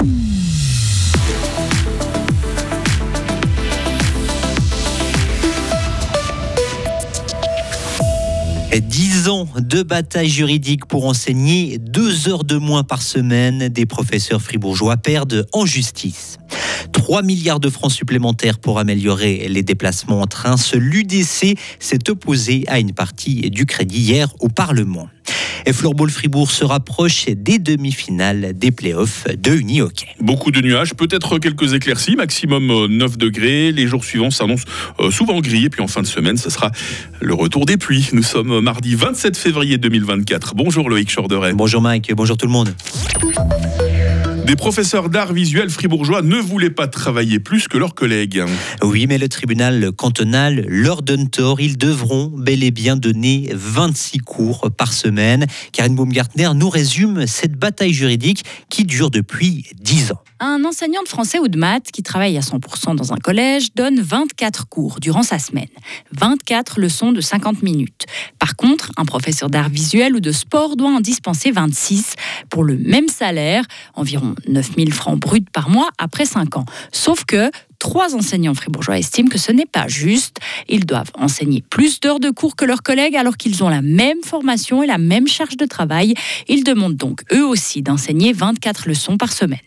Dix ans de bataille juridique pour enseigner deux heures de moins par semaine. Des professeurs fribourgeois perdent en justice. 3 milliards de francs supplémentaires pour améliorer les déplacements en train. Ce l'UDC s'est opposé à une partie du crédit hier au Parlement. Et Floorball Fribourg se rapproche des demi-finales des playoffs de Uni Hockey. Beaucoup de nuages, peut-être quelques éclaircies, maximum 9 euh, degrés. Les jours suivants s'annoncent euh, souvent gris. Et puis en fin de semaine, ce sera le retour des pluies. Nous sommes mardi 27 février 2024. Bonjour Loïc Chorderet. Bonjour Mike, bonjour tout le monde. Des professeurs d'art visuel fribourgeois ne voulaient pas travailler plus que leurs collègues. Oui, mais le tribunal cantonal leur donne tort. Ils devront bel et bien donner 26 cours par semaine. Karine Baumgartner nous résume cette bataille juridique qui dure depuis 10 ans. Un enseignant de français ou de maths qui travaille à 100% dans un collège donne 24 cours durant sa semaine. 24 leçons de 50 minutes. Par contre, un professeur d'art visuel ou de sport doit en dispenser 26 pour le même salaire, environ 9000 francs bruts par mois après 5 ans. Sauf que trois enseignants fribourgeois estiment que ce n'est pas juste. Ils doivent enseigner plus d'heures de cours que leurs collègues alors qu'ils ont la même formation et la même charge de travail. Ils demandent donc eux aussi d'enseigner 24 leçons par semaine.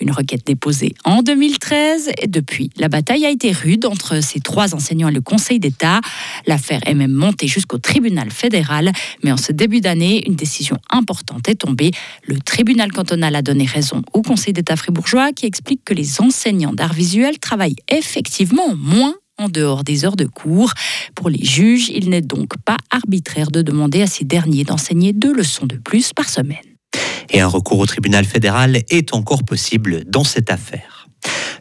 Une requête déposée en 2013 et depuis, la bataille a été rude entre ces trois enseignants et le Conseil d'État. L'affaire est même montée jusqu'au tribunal fédéral, mais en ce début d'année, une décision importante est tombée. Le tribunal cantonal a donné raison au Conseil d'État fribourgeois qui explique que les enseignants d'art visuel travaillent effectivement moins en dehors des heures de cours. Pour les juges, il n'est donc pas arbitraire de demander à ces derniers d'enseigner deux leçons de plus par semaine. Et un recours au tribunal fédéral est encore possible dans cette affaire.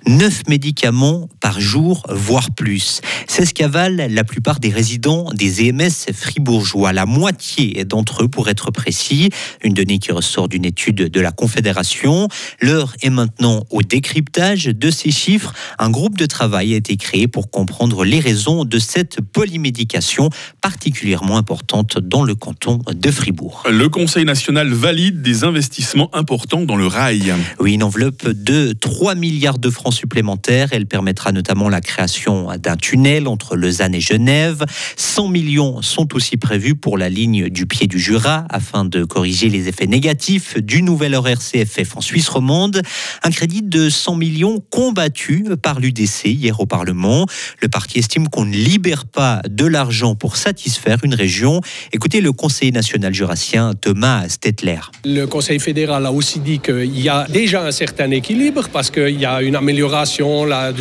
9 médicaments par jour, voire plus. C'est ce qu'avalent la plupart des résidents des EMS fribourgeois, la moitié d'entre eux pour être précis, une donnée qui ressort d'une étude de la Confédération. L'heure est maintenant au décryptage de ces chiffres. Un groupe de travail a été créé pour comprendre les raisons de cette polymédication particulièrement importante dans le canton de Fribourg. Le Conseil national valide des investissements importants dans le rail. Oui, une enveloppe de 3 milliards de francs supplémentaire. Elle permettra notamment la création d'un tunnel entre Lausanne et Genève. 100 millions sont aussi prévus pour la ligne du pied du Jura afin de corriger les effets négatifs du nouvel horaire CFF en Suisse romande. Un crédit de 100 millions combattu par l'UDC hier au Parlement. Le parti estime qu'on ne libère pas de l'argent pour satisfaire une région. Écoutez le conseiller national jurassien Thomas Stetler. Le Conseil fédéral a aussi dit qu'il y a déjà un certain équilibre parce qu'il y a une amélioration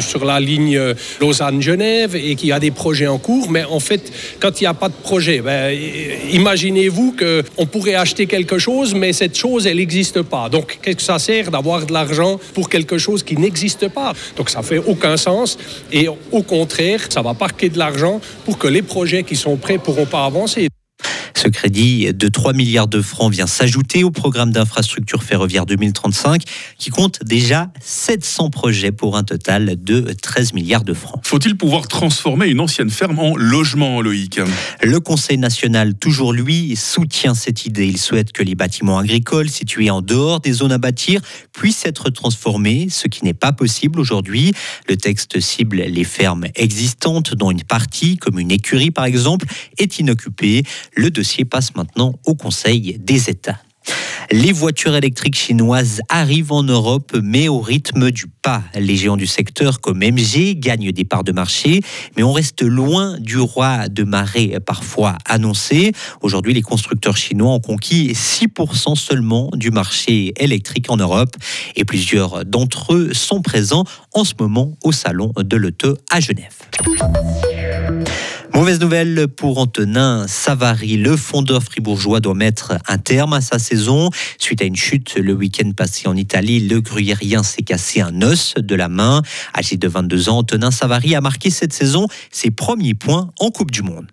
sur la ligne Lausanne-Genève et qu'il y a des projets en cours. Mais en fait, quand il n'y a pas de projet, ben, imaginez-vous qu'on pourrait acheter quelque chose, mais cette chose, elle n'existe pas. Donc, qu'est-ce que ça sert d'avoir de l'argent pour quelque chose qui n'existe pas? Donc, ça fait aucun sens. Et au contraire, ça va parquer de l'argent pour que les projets qui sont prêts pourront pas avancer. Ce crédit de 3 milliards de francs vient s'ajouter au programme d'infrastructure ferroviaire 2035 qui compte déjà 700 projets pour un total de 13 milliards de francs. Faut-il pouvoir transformer une ancienne ferme en logement, Loïc? Le Conseil national, toujours lui, soutient cette idée. Il souhaite que les bâtiments agricoles situés en dehors des zones à bâtir puissent être transformés, ce qui n'est pas possible aujourd'hui. Le texte cible les fermes existantes dont une partie, comme une écurie par exemple, est inoccupée. Le dossier passe maintenant au Conseil des États. Les voitures électriques chinoises arrivent en Europe, mais au rythme du pas. Les géants du secteur comme MG gagnent des parts de marché, mais on reste loin du roi de marée parfois annoncé. Aujourd'hui, les constructeurs chinois ont conquis 6% seulement du marché électrique en Europe, et plusieurs d'entre eux sont présents en ce moment au salon de l'auto à Genève. Mauvaise nouvelle pour Antonin Savary. Le fondeur fribourgeois doit mettre un terme à sa saison. Suite à une chute le week-end passé en Italie, le gruyérien s'est cassé un os de la main. Âgé de 22 ans, Antonin Savary a marqué cette saison ses premiers points en Coupe du Monde.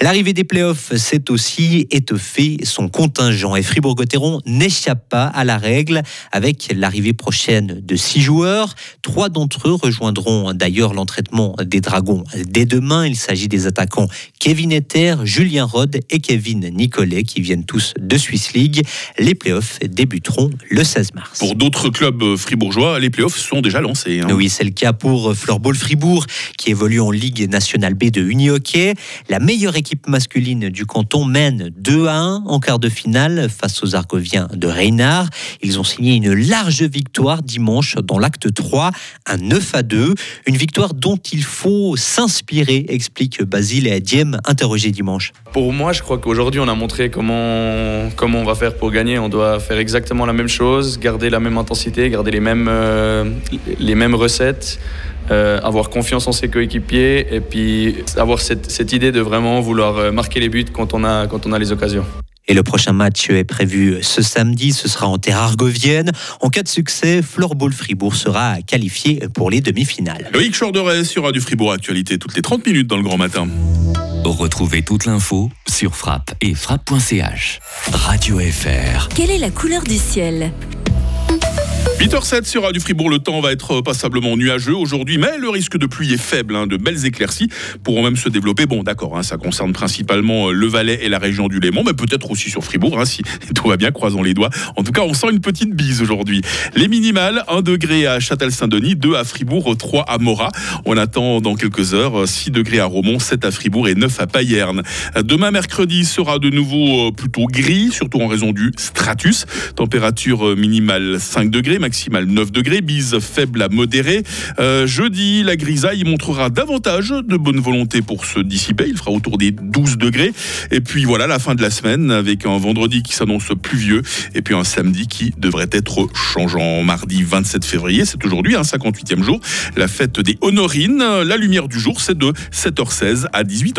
L'arrivée des playoffs, c'est aussi étoffer son contingent et Fribourg-Gotteron n'échappe pas à la règle avec l'arrivée prochaine de six joueurs. Trois d'entre eux rejoindront d'ailleurs l'entraînement des Dragons dès demain. Il s'agit des attaquants Kevin Etter, Julien Rod et Kevin Nicolet qui viennent tous de Swiss League. Les playoffs débuteront le 16 mars. Pour d'autres clubs fribourgeois, les playoffs sont déjà lancés. Hein. Oui, c'est le cas pour Floorball Fribourg qui évolue en Ligue nationale B de Unihockey. La meilleure équipe masculine du canton mène 2 à 1 en quart de finale face aux Argoviens de Reynard. Ils ont signé une large victoire dimanche dans l'acte 3, un 9 à 2. Une victoire dont il faut s'inspirer, explique Basile et Diem, interrogé dimanche. Pour moi, je crois qu'aujourd'hui, on a montré comment, comment on va faire pour gagner. On doit faire exactement la même chose, garder la même intensité, garder les mêmes, euh, les mêmes recettes. Euh, avoir confiance en ses coéquipiers et puis avoir cette, cette, idée de vraiment vouloir euh, marquer les buts quand on a, quand on a les occasions. Et le prochain match est prévu ce samedi, ce sera en terre argovienne. En cas de succès, Floorball Fribourg sera qualifié pour les demi-finales. Loïc Chorderet sur du Fribourg Actualité toutes les 30 minutes dans le grand matin. Retrouvez toute l'info sur frappe et frappe.ch. Radio FR. Quelle est la couleur du ciel? 8h07 sur Radio Fribourg, le temps va être passablement nuageux aujourd'hui, mais le risque de pluie est faible. Hein. de belles éclaircies pourront même se développer. Bon, d'accord, hein, ça concerne principalement euh, le Valais et la région du Léman, mais peut-être aussi sur Fribourg, hein, si tout va bien, croisons les doigts. En tout cas, on sent une petite bise aujourd'hui. Les minimales, 1 degré à Châtel-Saint-Denis, 2 à Fribourg, 3 à Morat. On attend dans quelques heures 6 degrés à Romont, 7 à Fribourg et 9 à Payerne. Demain, mercredi, sera de nouveau euh, plutôt gris, surtout en raison du stratus. Température euh, minimale 5 degrés maximale 9 degrés, bise faible à modérée. Euh, jeudi, la grisaille montrera davantage de bonne volonté pour se dissiper. Il fera autour des 12 degrés. Et puis voilà, la fin de la semaine avec un vendredi qui s'annonce pluvieux et puis un samedi qui devrait être changeant. Mardi 27 février, c'est aujourd'hui, un 58e jour, la fête des Honorines. La lumière du jour, c'est de 7h16 à 18h.